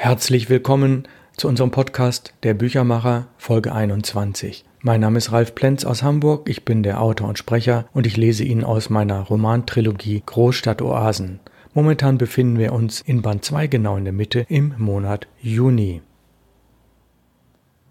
Herzlich willkommen zu unserem Podcast Der Büchermacher Folge 21. Mein Name ist Ralf Plenz aus Hamburg, ich bin der Autor und Sprecher und ich lese Ihnen aus meiner Romantrilogie Großstadtoasen. Momentan befinden wir uns in Band 2 genau in der Mitte im Monat Juni.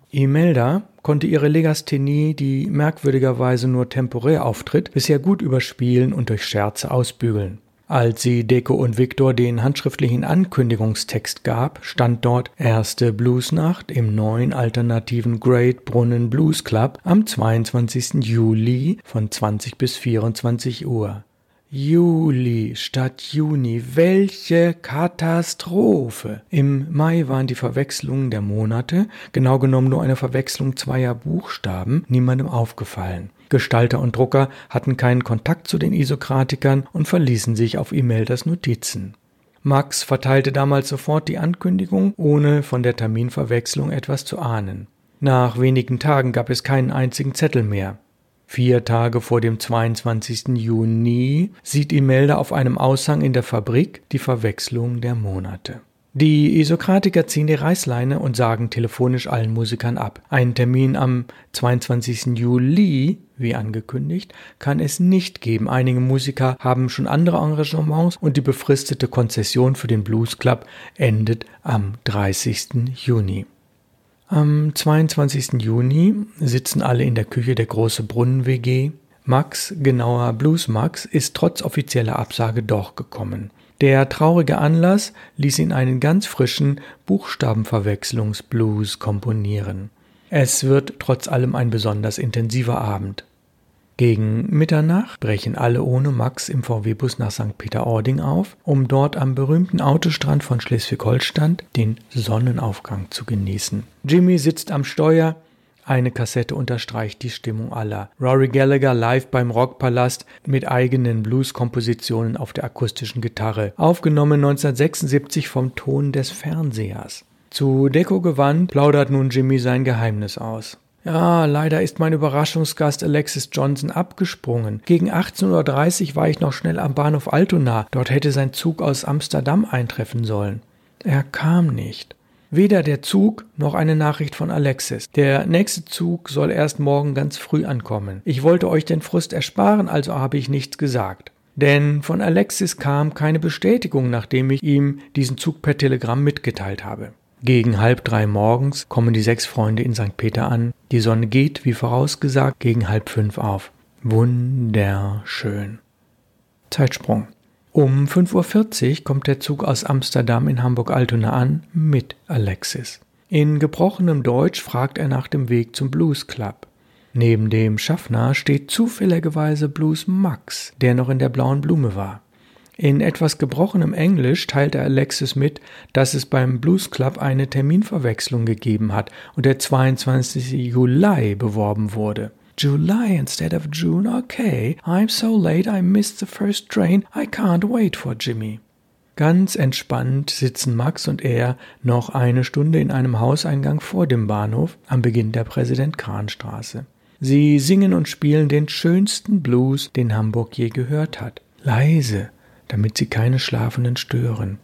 Imelda konnte ihre Legasthenie, die merkwürdigerweise nur temporär auftritt, bisher gut überspielen und durch Scherze ausbügeln. Als sie Deko und Victor den handschriftlichen Ankündigungstext gab, stand dort erste Bluesnacht im neuen alternativen Great Brunnen Blues Club am 22. Juli von 20 bis 24 Uhr. Juli statt Juni, welche Katastrophe! Im Mai waren die Verwechslungen der Monate, genau genommen nur eine Verwechslung zweier Buchstaben, niemandem aufgefallen. Gestalter und Drucker hatten keinen Kontakt zu den Isokratikern und verließen sich auf Imeldas Notizen. Max verteilte damals sofort die Ankündigung, ohne von der Terminverwechslung etwas zu ahnen. Nach wenigen Tagen gab es keinen einzigen Zettel mehr. Vier Tage vor dem 22. Juni sieht Imelda auf einem Aushang in der Fabrik die Verwechslung der Monate. Die Isokratiker ziehen die Reißleine und sagen telefonisch allen Musikern ab. Einen Termin am 22. Juli, wie angekündigt, kann es nicht geben. Einige Musiker haben schon andere Engagements und die befristete Konzession für den Blues Club endet am 30. Juni. Am 22. Juni sitzen alle in der Küche der Große Brunnen WG. Max, genauer Blues Max, ist trotz offizieller Absage doch gekommen. Der traurige Anlass ließ ihn einen ganz frischen Buchstabenverwechslungsblues komponieren. Es wird trotz allem ein besonders intensiver Abend. Gegen Mitternacht brechen alle ohne Max im VW-Bus nach St. Peter-Ording auf, um dort am berühmten Autostrand von Schleswig-Holstein den Sonnenaufgang zu genießen. Jimmy sitzt am Steuer, eine Kassette unterstreicht die Stimmung aller. Rory Gallagher live beim Rockpalast mit eigenen Blues-Kompositionen auf der akustischen Gitarre, aufgenommen 1976 vom Ton des Fernsehers. Zu Deko gewandt plaudert nun Jimmy sein Geheimnis aus. Ja, leider ist mein Überraschungsgast Alexis Johnson abgesprungen. Gegen 18.30 Uhr war ich noch schnell am Bahnhof Altona. Dort hätte sein Zug aus Amsterdam eintreffen sollen. Er kam nicht. Weder der Zug noch eine Nachricht von Alexis. Der nächste Zug soll erst morgen ganz früh ankommen. Ich wollte euch den Frust ersparen, also habe ich nichts gesagt. Denn von Alexis kam keine Bestätigung, nachdem ich ihm diesen Zug per Telegramm mitgeteilt habe. Gegen halb drei morgens kommen die sechs Freunde in St. Peter an. Die Sonne geht, wie vorausgesagt, gegen halb fünf auf. Wunderschön. Zeitsprung. Um 5.40 Uhr kommt der Zug aus Amsterdam in Hamburg-Altona an mit Alexis. In gebrochenem Deutsch fragt er nach dem Weg zum Blues Club. Neben dem Schaffner steht zufälligerweise Blues Max, der noch in der blauen Blume war. In etwas gebrochenem Englisch teilte Alexis mit, dass es beim Blues Club eine Terminverwechslung gegeben hat und der 22. Juli beworben wurde. July instead of June, okay. I'm so late I missed the first train. I can't wait for Jimmy. Ganz entspannt sitzen Max und er noch eine Stunde in einem Hauseingang vor dem Bahnhof am Beginn der Präsident Kranstraße. Sie singen und spielen den schönsten Blues, den Hamburg je gehört hat. Leise, damit sie keine Schlafenden stören.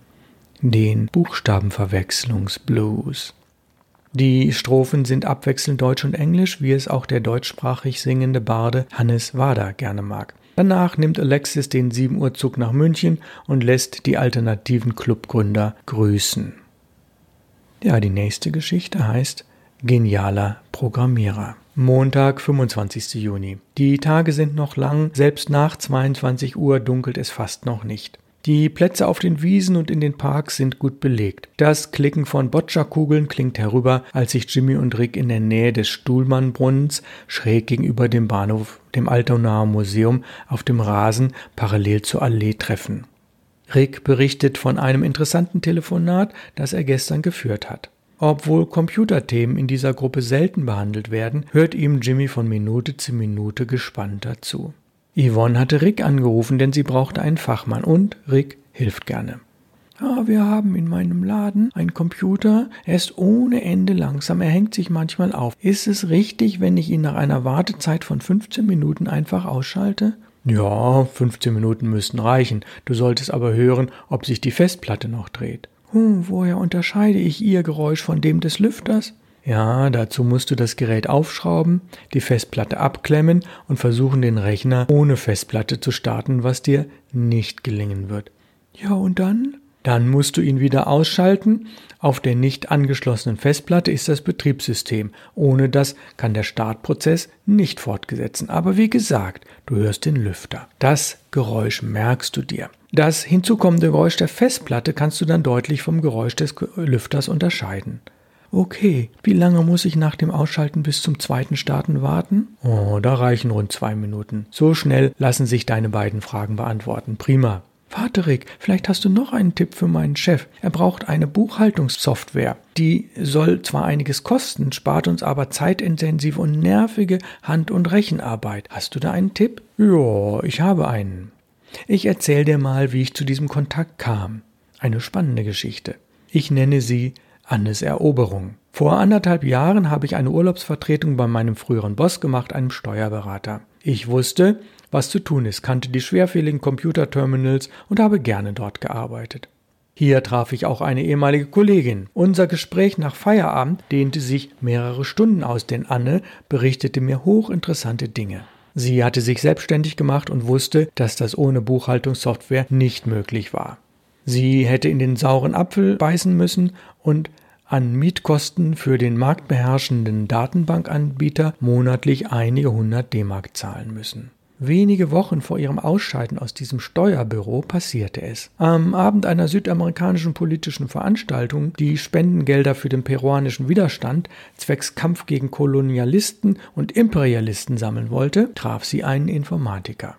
Den Buchstabenverwechslungsblues. Die Strophen sind abwechselnd Deutsch und Englisch, wie es auch der deutschsprachig singende Barde Hannes Wader gerne mag. Danach nimmt Alexis den 7 Uhr Zug nach München und lässt die alternativen Clubgründer grüßen. Ja, die nächste Geschichte heißt Genialer Programmierer. Montag, 25. Juni. Die Tage sind noch lang, selbst nach 22 Uhr dunkelt es fast noch nicht. Die Plätze auf den Wiesen und in den Parks sind gut belegt. Das Klicken von Boccia-Kugeln klingt herüber, als sich Jimmy und Rick in der Nähe des Stuhlmannbrunnens schräg gegenüber dem Bahnhof, dem Altonaer Museum, auf dem Rasen parallel zur Allee treffen. Rick berichtet von einem interessanten Telefonat, das er gestern geführt hat. Obwohl Computerthemen in dieser Gruppe selten behandelt werden, hört ihm Jimmy von Minute zu Minute gespannter zu. Yvonne hatte Rick angerufen, denn sie brauchte einen Fachmann und Rick hilft gerne. Ja, wir haben in meinem Laden einen Computer. Er ist ohne Ende langsam. Er hängt sich manchmal auf. Ist es richtig, wenn ich ihn nach einer Wartezeit von 15 Minuten einfach ausschalte? Ja, 15 Minuten müssten reichen. Du solltest aber hören, ob sich die Festplatte noch dreht. Hm, woher unterscheide ich Ihr Geräusch von dem des Lüfters? Ja, dazu musst du das Gerät aufschrauben, die Festplatte abklemmen und versuchen, den Rechner ohne Festplatte zu starten, was dir nicht gelingen wird. Ja, und dann? Dann musst du ihn wieder ausschalten. Auf der nicht angeschlossenen Festplatte ist das Betriebssystem. Ohne das kann der Startprozess nicht fortgesetzt. Aber wie gesagt, du hörst den Lüfter. Das Geräusch merkst du dir. Das hinzukommende Geräusch der Festplatte kannst du dann deutlich vom Geräusch des Lüfters unterscheiden. Okay, wie lange muss ich nach dem Ausschalten bis zum zweiten Starten warten? Oh, da reichen rund zwei Minuten. So schnell lassen sich deine beiden Fragen beantworten. Prima. Warte, Rick, vielleicht hast du noch einen Tipp für meinen Chef. Er braucht eine Buchhaltungssoftware. Die soll zwar einiges kosten, spart uns aber zeitintensive und nervige Hand- und Rechenarbeit. Hast du da einen Tipp? Ja, ich habe einen. Ich erzähle dir mal, wie ich zu diesem Kontakt kam. Eine spannende Geschichte. Ich nenne sie Annes Eroberung. Vor anderthalb Jahren habe ich eine Urlaubsvertretung bei meinem früheren Boss gemacht, einem Steuerberater. Ich wusste, was zu tun ist, kannte die schwerfälligen Computerterminals und habe gerne dort gearbeitet. Hier traf ich auch eine ehemalige Kollegin. Unser Gespräch nach Feierabend dehnte sich mehrere Stunden aus, denn Anne berichtete mir hochinteressante Dinge. Sie hatte sich selbstständig gemacht und wusste, dass das ohne Buchhaltungssoftware nicht möglich war. Sie hätte in den sauren Apfel beißen müssen und an Mietkosten für den marktbeherrschenden Datenbankanbieter monatlich einige hundert D-Mark zahlen müssen. Wenige Wochen vor ihrem Ausscheiden aus diesem Steuerbüro passierte es. Am Abend einer südamerikanischen politischen Veranstaltung, die Spendengelder für den peruanischen Widerstand zwecks Kampf gegen Kolonialisten und Imperialisten sammeln wollte, traf sie einen Informatiker.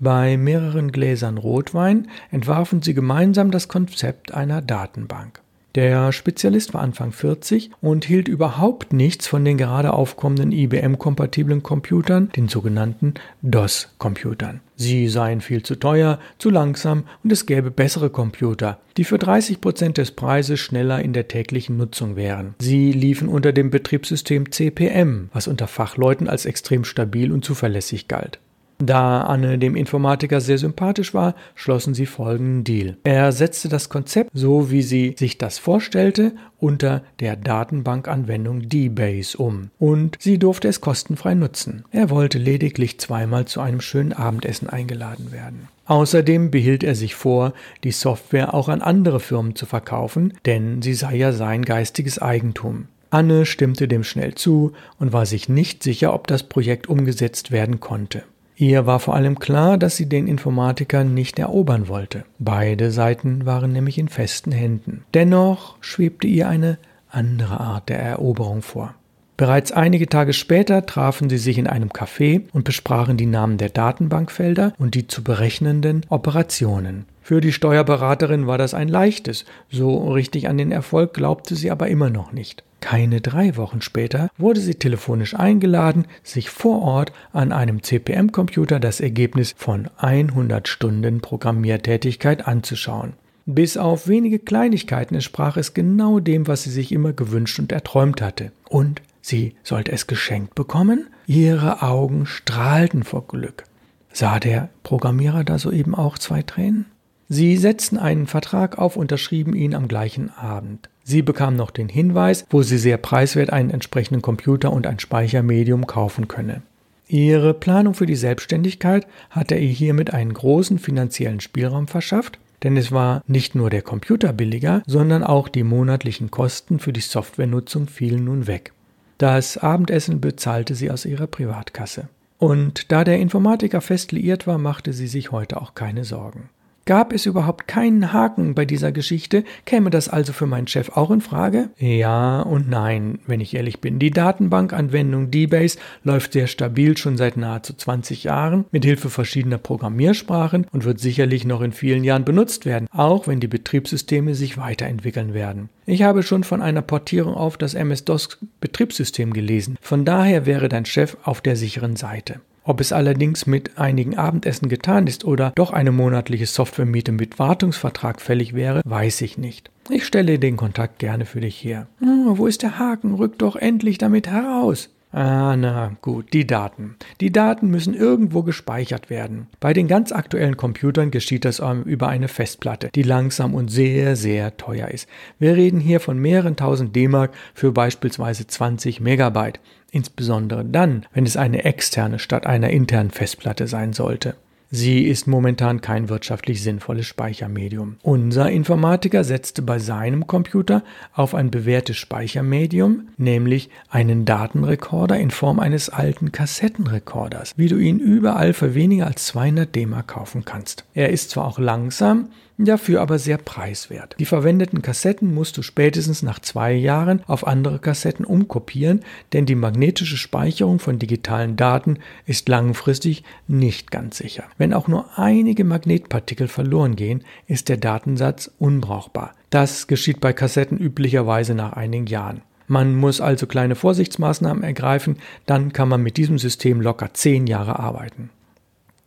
Bei mehreren Gläsern Rotwein entwarfen sie gemeinsam das Konzept einer Datenbank. Der Spezialist war Anfang 40 und hielt überhaupt nichts von den gerade aufkommenden IBM-kompatiblen Computern, den sogenannten DOS-Computern. Sie seien viel zu teuer, zu langsam und es gäbe bessere Computer, die für 30 Prozent des Preises schneller in der täglichen Nutzung wären. Sie liefen unter dem Betriebssystem CPM, was unter Fachleuten als extrem stabil und zuverlässig galt. Da Anne dem Informatiker sehr sympathisch war, schlossen sie folgenden Deal. Er setzte das Konzept, so wie sie sich das vorstellte, unter der Datenbankanwendung D-Base um und sie durfte es kostenfrei nutzen. Er wollte lediglich zweimal zu einem schönen Abendessen eingeladen werden. Außerdem behielt er sich vor, die Software auch an andere Firmen zu verkaufen, denn sie sei ja sein geistiges Eigentum. Anne stimmte dem schnell zu und war sich nicht sicher, ob das Projekt umgesetzt werden konnte. Ihr war vor allem klar, dass sie den Informatiker nicht erobern wollte. Beide Seiten waren nämlich in festen Händen. Dennoch schwebte ihr eine andere Art der Eroberung vor. Bereits einige Tage später trafen sie sich in einem Café und besprachen die Namen der Datenbankfelder und die zu berechnenden Operationen. Für die Steuerberaterin war das ein leichtes, so richtig an den Erfolg glaubte sie aber immer noch nicht. Keine drei Wochen später wurde sie telefonisch eingeladen, sich vor Ort an einem CPM-Computer das Ergebnis von 100 Stunden Programmiertätigkeit anzuschauen. Bis auf wenige Kleinigkeiten entsprach es genau dem, was sie sich immer gewünscht und erträumt hatte. Und sie sollte es geschenkt bekommen? Ihre Augen strahlten vor Glück. Sah der Programmierer da soeben auch zwei Tränen? Sie setzten einen Vertrag auf, unterschrieben ihn am gleichen Abend. Sie bekam noch den Hinweis, wo sie sehr preiswert einen entsprechenden Computer und ein Speichermedium kaufen könne. Ihre Planung für die Selbstständigkeit hatte ihr hiermit einen großen finanziellen Spielraum verschafft, denn es war nicht nur der Computer billiger, sondern auch die monatlichen Kosten für die Softwarenutzung fielen nun weg. Das Abendessen bezahlte sie aus ihrer Privatkasse. Und da der Informatiker fest liiert war, machte sie sich heute auch keine Sorgen. Gab es überhaupt keinen Haken bei dieser Geschichte? Käme das also für meinen Chef auch in Frage? Ja und nein, wenn ich ehrlich bin. Die Datenbankanwendung DBase läuft sehr stabil schon seit nahezu 20 Jahren mit Hilfe verschiedener Programmiersprachen und wird sicherlich noch in vielen Jahren benutzt werden, auch wenn die Betriebssysteme sich weiterentwickeln werden. Ich habe schon von einer Portierung auf das MS-DOS Betriebssystem gelesen. Von daher wäre dein Chef auf der sicheren Seite. Ob es allerdings mit einigen Abendessen getan ist oder doch eine monatliche Softwaremiete mit Wartungsvertrag fällig wäre, weiß ich nicht. Ich stelle den Kontakt gerne für dich her. Oh, wo ist der Haken? Rück doch endlich damit heraus. Ah, na gut, die Daten. Die Daten müssen irgendwo gespeichert werden. Bei den ganz aktuellen Computern geschieht das über eine Festplatte, die langsam und sehr, sehr teuer ist. Wir reden hier von mehreren tausend D-Mark für beispielsweise 20 Megabyte. Insbesondere dann, wenn es eine externe statt einer internen Festplatte sein sollte. Sie ist momentan kein wirtschaftlich sinnvolles Speichermedium. Unser Informatiker setzte bei seinem Computer auf ein bewährtes Speichermedium, nämlich einen Datenrekorder in Form eines alten Kassettenrekorders, wie du ihn überall für weniger als 200 D-Mark kaufen kannst. Er ist zwar auch langsam, dafür aber sehr preiswert. Die verwendeten Kassetten musst du spätestens nach zwei Jahren auf andere Kassetten umkopieren, denn die magnetische Speicherung von digitalen Daten ist langfristig nicht ganz sicher. Wenn auch nur einige Magnetpartikel verloren gehen, ist der Datensatz unbrauchbar. Das geschieht bei Kassetten üblicherweise nach einigen Jahren. Man muss also kleine Vorsichtsmaßnahmen ergreifen, dann kann man mit diesem System locker zehn Jahre arbeiten.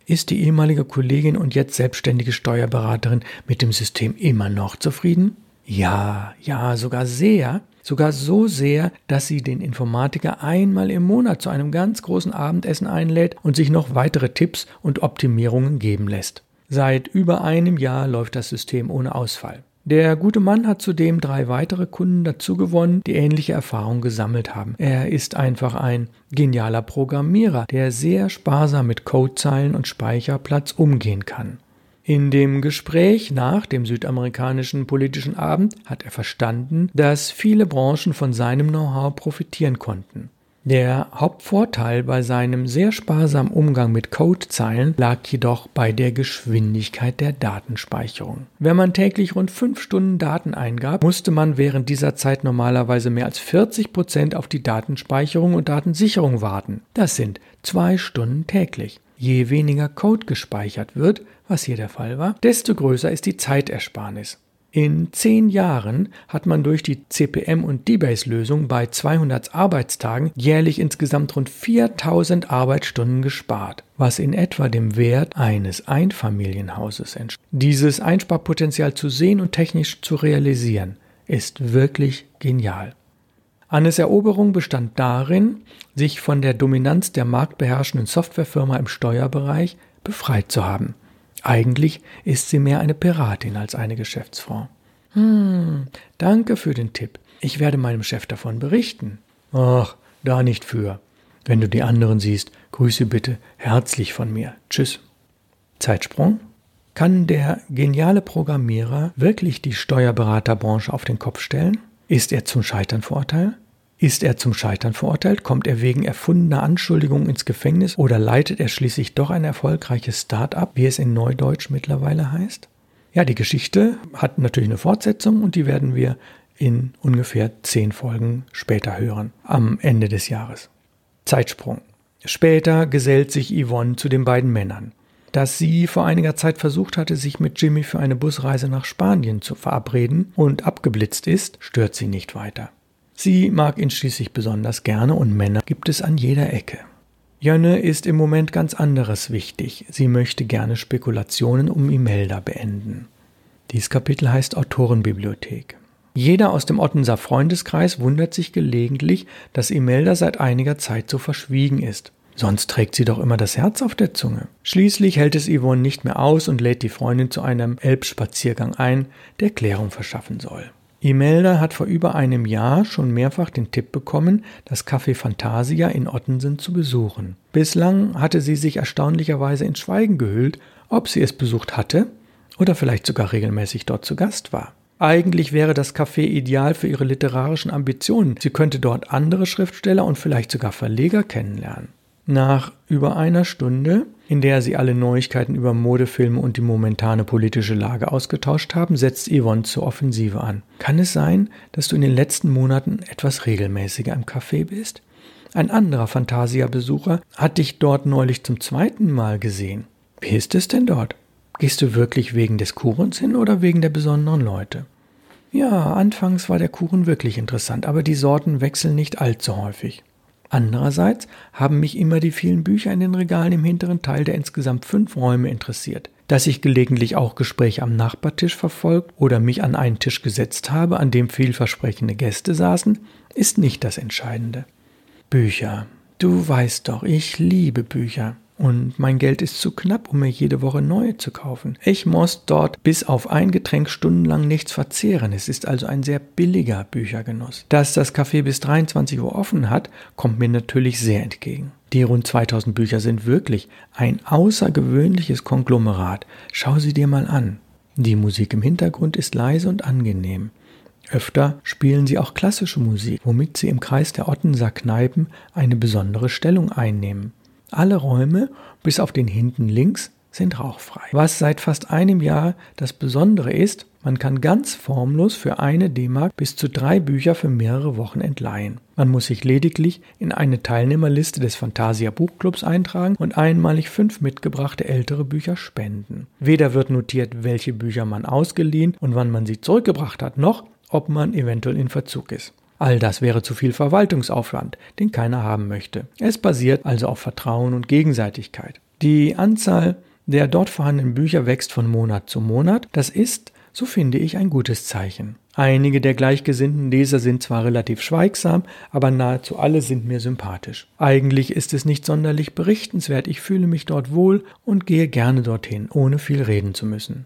Ist die ehemalige Kollegin und jetzt selbstständige Steuerberaterin mit dem System immer noch zufrieden? Ja, ja, sogar sehr. Sogar so sehr, dass sie den Informatiker einmal im Monat zu einem ganz großen Abendessen einlädt und sich noch weitere Tipps und Optimierungen geben lässt. Seit über einem Jahr läuft das System ohne Ausfall. Der gute Mann hat zudem drei weitere Kunden dazu gewonnen, die ähnliche Erfahrungen gesammelt haben. Er ist einfach ein genialer Programmierer, der sehr sparsam mit Codezeilen und Speicherplatz umgehen kann. In dem Gespräch nach dem südamerikanischen politischen Abend hat er verstanden, dass viele Branchen von seinem Know-how profitieren konnten. Der Hauptvorteil bei seinem sehr sparsamen Umgang mit Codezeilen lag jedoch bei der Geschwindigkeit der Datenspeicherung. Wenn man täglich rund fünf Stunden Daten eingab, musste man während dieser Zeit normalerweise mehr als 40 Prozent auf die Datenspeicherung und Datensicherung warten. Das sind zwei Stunden täglich. Je weniger Code gespeichert wird, was hier der Fall war, desto größer ist die Zeitersparnis. In zehn Jahren hat man durch die CPM- und DBase-Lösung bei 200 Arbeitstagen jährlich insgesamt rund 4000 Arbeitsstunden gespart, was in etwa dem Wert eines Einfamilienhauses entspricht. Dieses Einsparpotenzial zu sehen und technisch zu realisieren, ist wirklich genial. Annes Eroberung bestand darin, sich von der Dominanz der marktbeherrschenden Softwarefirma im Steuerbereich befreit zu haben – eigentlich ist sie mehr eine Piratin als eine Geschäftsfrau. Hm, danke für den Tipp. Ich werde meinem Chef davon berichten. Ach, da nicht für. Wenn du die anderen siehst, grüße bitte herzlich von mir. Tschüss. Zeitsprung? Kann der geniale Programmierer wirklich die Steuerberaterbranche auf den Kopf stellen? Ist er zum Scheitern verurteilt? Ist er zum Scheitern verurteilt? Kommt er wegen erfundener Anschuldigungen ins Gefängnis oder leitet er schließlich doch ein erfolgreiches Start-up, wie es in Neudeutsch mittlerweile heißt? Ja, die Geschichte hat natürlich eine Fortsetzung und die werden wir in ungefähr zehn Folgen später hören, am Ende des Jahres. Zeitsprung. Später gesellt sich Yvonne zu den beiden Männern. Dass sie vor einiger Zeit versucht hatte, sich mit Jimmy für eine Busreise nach Spanien zu verabreden und abgeblitzt ist, stört sie nicht weiter. Sie mag ihn schließlich besonders gerne und Männer gibt es an jeder Ecke. Jönne ist im Moment ganz anderes wichtig. Sie möchte gerne Spekulationen um Imelda beenden. Dies Kapitel heißt Autorenbibliothek. Jeder aus dem Ottenser Freundeskreis wundert sich gelegentlich, dass Imelda seit einiger Zeit so verschwiegen ist. Sonst trägt sie doch immer das Herz auf der Zunge. Schließlich hält es Yvonne nicht mehr aus und lädt die Freundin zu einem Elbspaziergang ein, der Klärung verschaffen soll. Imelda hat vor über einem Jahr schon mehrfach den Tipp bekommen, das Café Fantasia in Ottensen zu besuchen. Bislang hatte sie sich erstaunlicherweise in Schweigen gehüllt, ob sie es besucht hatte oder vielleicht sogar regelmäßig dort zu Gast war. Eigentlich wäre das Café ideal für ihre literarischen Ambitionen. Sie könnte dort andere Schriftsteller und vielleicht sogar Verleger kennenlernen. Nach über einer Stunde, in der sie alle Neuigkeiten über Modefilme und die momentane politische Lage ausgetauscht haben, setzt Yvonne zur Offensive an. Kann es sein, dass du in den letzten Monaten etwas regelmäßiger im Café bist? Ein anderer Fantasia-Besucher hat dich dort neulich zum zweiten Mal gesehen. Wie ist es denn dort? Gehst du wirklich wegen des Kuchens hin oder wegen der besonderen Leute? Ja, anfangs war der Kuchen wirklich interessant, aber die Sorten wechseln nicht allzu häufig. Andererseits haben mich immer die vielen Bücher in den Regalen im hinteren Teil der insgesamt fünf Räume interessiert. Dass ich gelegentlich auch Gespräche am Nachbartisch verfolgt oder mich an einen Tisch gesetzt habe, an dem vielversprechende Gäste saßen, ist nicht das Entscheidende. Bücher. Du weißt doch, ich liebe Bücher. Und mein Geld ist zu knapp, um mir jede Woche neue zu kaufen. Ich muss dort bis auf ein Getränk stundenlang nichts verzehren. Es ist also ein sehr billiger Büchergenuss. Dass das Café bis 23 Uhr offen hat, kommt mir natürlich sehr entgegen. Die rund 2000 Bücher sind wirklich ein außergewöhnliches Konglomerat. Schau sie dir mal an. Die Musik im Hintergrund ist leise und angenehm. Öfter spielen sie auch klassische Musik, womit sie im Kreis der Ottenser Kneipen eine besondere Stellung einnehmen. Alle Räume, bis auf den hinten links, sind rauchfrei. Was seit fast einem Jahr das Besondere ist, man kann ganz formlos für eine D-Mark bis zu drei Bücher für mehrere Wochen entleihen. Man muss sich lediglich in eine Teilnehmerliste des Fantasia Buchclubs eintragen und einmalig fünf mitgebrachte ältere Bücher spenden. Weder wird notiert, welche Bücher man ausgeliehen und wann man sie zurückgebracht hat, noch ob man eventuell in Verzug ist. All das wäre zu viel Verwaltungsaufwand, den keiner haben möchte. Es basiert also auf Vertrauen und Gegenseitigkeit. Die Anzahl der dort vorhandenen Bücher wächst von Monat zu Monat. Das ist, so finde ich, ein gutes Zeichen. Einige der gleichgesinnten Leser sind zwar relativ schweigsam, aber nahezu alle sind mir sympathisch. Eigentlich ist es nicht sonderlich berichtenswert, ich fühle mich dort wohl und gehe gerne dorthin, ohne viel reden zu müssen.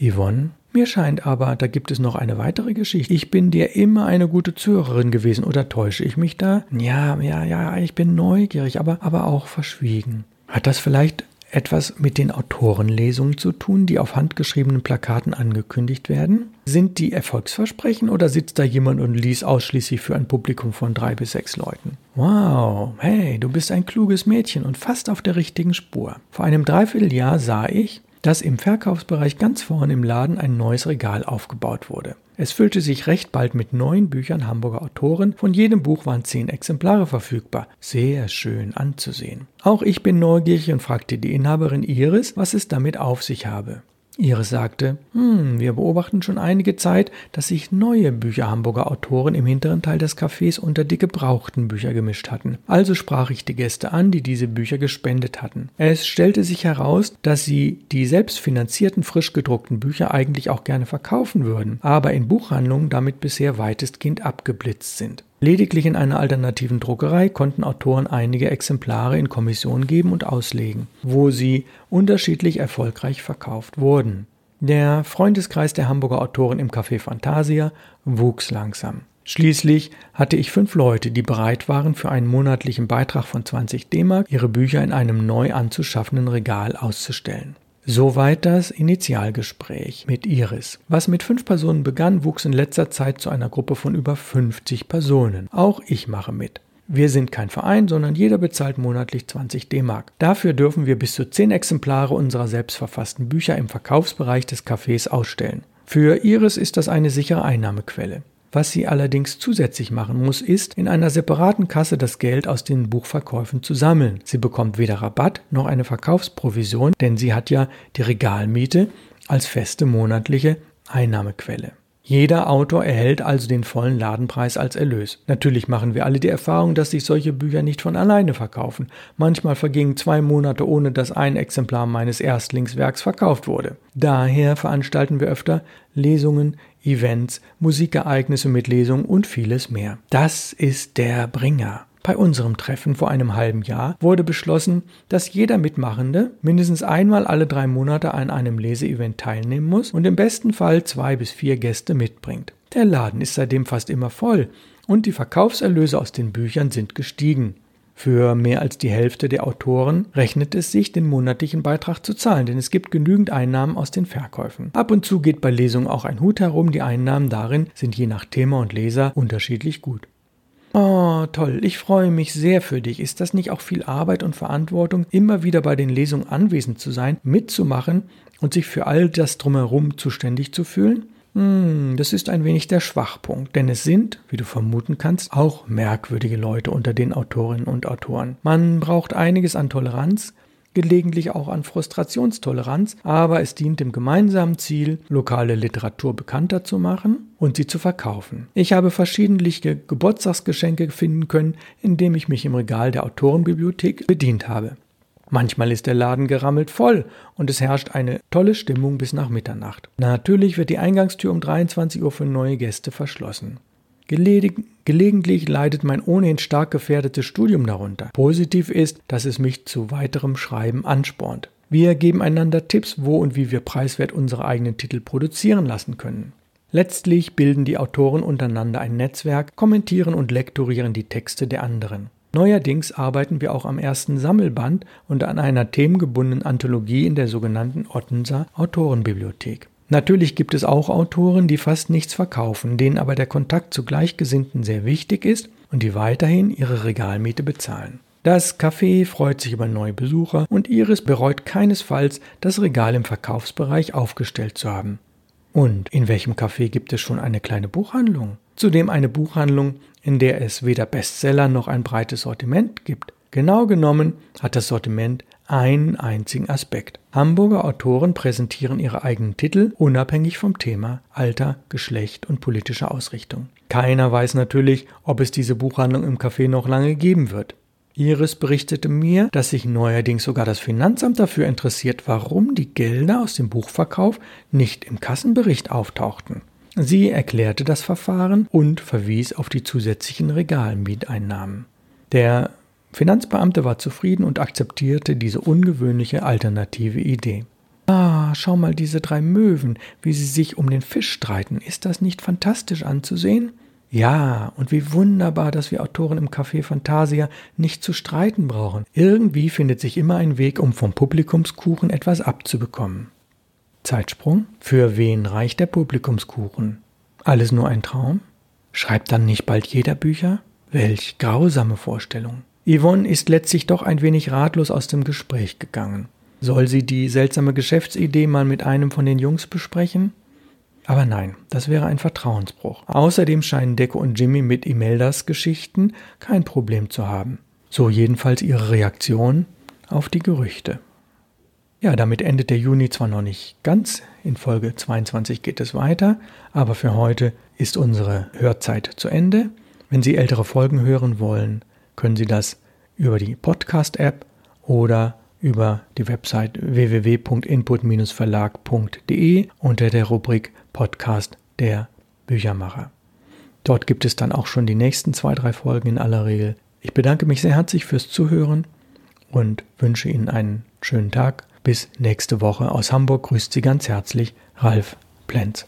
Yvonne mir scheint aber, da gibt es noch eine weitere Geschichte. Ich bin dir immer eine gute Zuhörerin gewesen, oder täusche ich mich da? Ja, ja, ja, ich bin neugierig, aber, aber auch verschwiegen. Hat das vielleicht etwas mit den Autorenlesungen zu tun, die auf handgeschriebenen Plakaten angekündigt werden? Sind die Erfolgsversprechen oder sitzt da jemand und liest ausschließlich für ein Publikum von drei bis sechs Leuten? Wow, hey, du bist ein kluges Mädchen und fast auf der richtigen Spur. Vor einem Dreivierteljahr sah ich, dass im Verkaufsbereich ganz vorne im Laden ein neues Regal aufgebaut wurde. Es füllte sich recht bald mit neuen Büchern Hamburger Autoren. Von jedem Buch waren zehn Exemplare verfügbar. Sehr schön anzusehen. Auch ich bin neugierig und fragte die Inhaberin Iris, was es damit auf sich habe. Iris sagte, hm, wir beobachten schon einige Zeit, dass sich neue Bücher Hamburger Autoren im hinteren Teil des Cafés unter die gebrauchten Bücher gemischt hatten. Also sprach ich die Gäste an, die diese Bücher gespendet hatten. Es stellte sich heraus, dass sie die selbstfinanzierten frisch gedruckten Bücher eigentlich auch gerne verkaufen würden, aber in Buchhandlungen damit bisher weitestgehend abgeblitzt sind. Lediglich in einer alternativen Druckerei konnten Autoren einige Exemplare in Kommission geben und auslegen, wo sie unterschiedlich erfolgreich verkauft wurden. Der Freundeskreis der Hamburger Autoren im Café Fantasia wuchs langsam. Schließlich hatte ich fünf Leute, die bereit waren, für einen monatlichen Beitrag von 20 D-Mark ihre Bücher in einem neu anzuschaffenden Regal auszustellen. Soweit das Initialgespräch mit Iris. Was mit fünf Personen begann, wuchs in letzter Zeit zu einer Gruppe von über 50 Personen. Auch ich mache mit. Wir sind kein Verein, sondern jeder bezahlt monatlich 20 D-Mark. Dafür dürfen wir bis zu 10 Exemplare unserer selbstverfassten Bücher im Verkaufsbereich des Cafés ausstellen. Für Iris ist das eine sichere Einnahmequelle. Was sie allerdings zusätzlich machen muss, ist, in einer separaten Kasse das Geld aus den Buchverkäufen zu sammeln. Sie bekommt weder Rabatt noch eine Verkaufsprovision, denn sie hat ja die Regalmiete als feste monatliche Einnahmequelle. Jeder Autor erhält also den vollen Ladenpreis als Erlös. Natürlich machen wir alle die Erfahrung, dass sich solche Bücher nicht von alleine verkaufen. Manchmal vergingen zwei Monate, ohne dass ein Exemplar meines Erstlingswerks verkauft wurde. Daher veranstalten wir öfter Lesungen, Events, Musikereignisse mit Lesungen und vieles mehr. Das ist der Bringer. Bei unserem Treffen vor einem halben Jahr wurde beschlossen, dass jeder Mitmachende mindestens einmal alle drei Monate an einem Leseevent teilnehmen muss und im besten Fall zwei bis vier Gäste mitbringt. Der Laden ist seitdem fast immer voll und die Verkaufserlöse aus den Büchern sind gestiegen. Für mehr als die Hälfte der Autoren rechnet es sich, den monatlichen Beitrag zu zahlen, denn es gibt genügend Einnahmen aus den Verkäufen. Ab und zu geht bei Lesungen auch ein Hut herum, die Einnahmen darin sind je nach Thema und Leser unterschiedlich gut. Oh, toll, ich freue mich sehr für dich. Ist das nicht auch viel Arbeit und Verantwortung, immer wieder bei den Lesungen anwesend zu sein, mitzumachen und sich für all das drumherum zuständig zu fühlen? Hm, das ist ein wenig der Schwachpunkt, denn es sind, wie du vermuten kannst, auch merkwürdige Leute unter den Autorinnen und Autoren. Man braucht einiges an Toleranz, gelegentlich auch an Frustrationstoleranz, aber es dient dem gemeinsamen Ziel, lokale Literatur bekannter zu machen und sie zu verkaufen. Ich habe verschiedentliche Geburtstagsgeschenke finden können, indem ich mich im Regal der Autorenbibliothek bedient habe. Manchmal ist der Laden gerammelt voll und es herrscht eine tolle Stimmung bis nach Mitternacht. Natürlich wird die Eingangstür um 23 Uhr für neue Gäste verschlossen. Geledig gelegentlich leidet mein ohnehin stark gefährdetes Studium darunter. Positiv ist, dass es mich zu weiterem Schreiben anspornt. Wir geben einander Tipps, wo und wie wir preiswert unsere eigenen Titel produzieren lassen können. Letztlich bilden die Autoren untereinander ein Netzwerk, kommentieren und lektorieren die Texte der anderen. Neuerdings arbeiten wir auch am ersten Sammelband und an einer themengebundenen Anthologie in der sogenannten Ottenser Autorenbibliothek. Natürlich gibt es auch Autoren, die fast nichts verkaufen, denen aber der Kontakt zu Gleichgesinnten sehr wichtig ist und die weiterhin ihre Regalmiete bezahlen. Das Café freut sich über neue Besucher und Iris bereut keinesfalls, das Regal im Verkaufsbereich aufgestellt zu haben. Und in welchem Café gibt es schon eine kleine Buchhandlung? Zudem eine Buchhandlung, in der es weder Bestseller noch ein breites Sortiment gibt. Genau genommen hat das Sortiment einen einzigen Aspekt. Hamburger Autoren präsentieren ihre eigenen Titel unabhängig vom Thema, Alter, Geschlecht und politischer Ausrichtung. Keiner weiß natürlich, ob es diese Buchhandlung im Café noch lange geben wird. Iris berichtete mir, dass sich neuerdings sogar das Finanzamt dafür interessiert, warum die Gelder aus dem Buchverkauf nicht im Kassenbericht auftauchten. Sie erklärte das Verfahren und verwies auf die zusätzlichen Regalmieteinnahmen. Der Finanzbeamte war zufrieden und akzeptierte diese ungewöhnliche alternative Idee. Ah, schau mal diese drei Möwen, wie sie sich um den Fisch streiten. Ist das nicht fantastisch anzusehen? Ja, und wie wunderbar, dass wir Autoren im Café Fantasia nicht zu streiten brauchen. Irgendwie findet sich immer ein Weg, um vom Publikumskuchen etwas abzubekommen. Zeitsprung? Für wen reicht der Publikumskuchen? Alles nur ein Traum? Schreibt dann nicht bald jeder Bücher? Welch grausame Vorstellung. Yvonne ist letztlich doch ein wenig ratlos aus dem Gespräch gegangen. Soll sie die seltsame Geschäftsidee mal mit einem von den Jungs besprechen? Aber nein, das wäre ein Vertrauensbruch. Außerdem scheinen Deco und Jimmy mit Imeldas Geschichten kein Problem zu haben. So jedenfalls ihre Reaktion auf die Gerüchte. Ja, damit endet der Juni zwar noch nicht ganz, in Folge 22 geht es weiter, aber für heute ist unsere Hörzeit zu Ende. Wenn Sie ältere Folgen hören wollen, können Sie das über die Podcast-App oder über die Website www.input-verlag.de unter der Rubrik Podcast der Büchermacher. Dort gibt es dann auch schon die nächsten zwei, drei Folgen in aller Regel. Ich bedanke mich sehr herzlich fürs Zuhören und wünsche Ihnen einen schönen Tag. Bis nächste Woche aus Hamburg grüßt Sie ganz herzlich Ralf Plenz.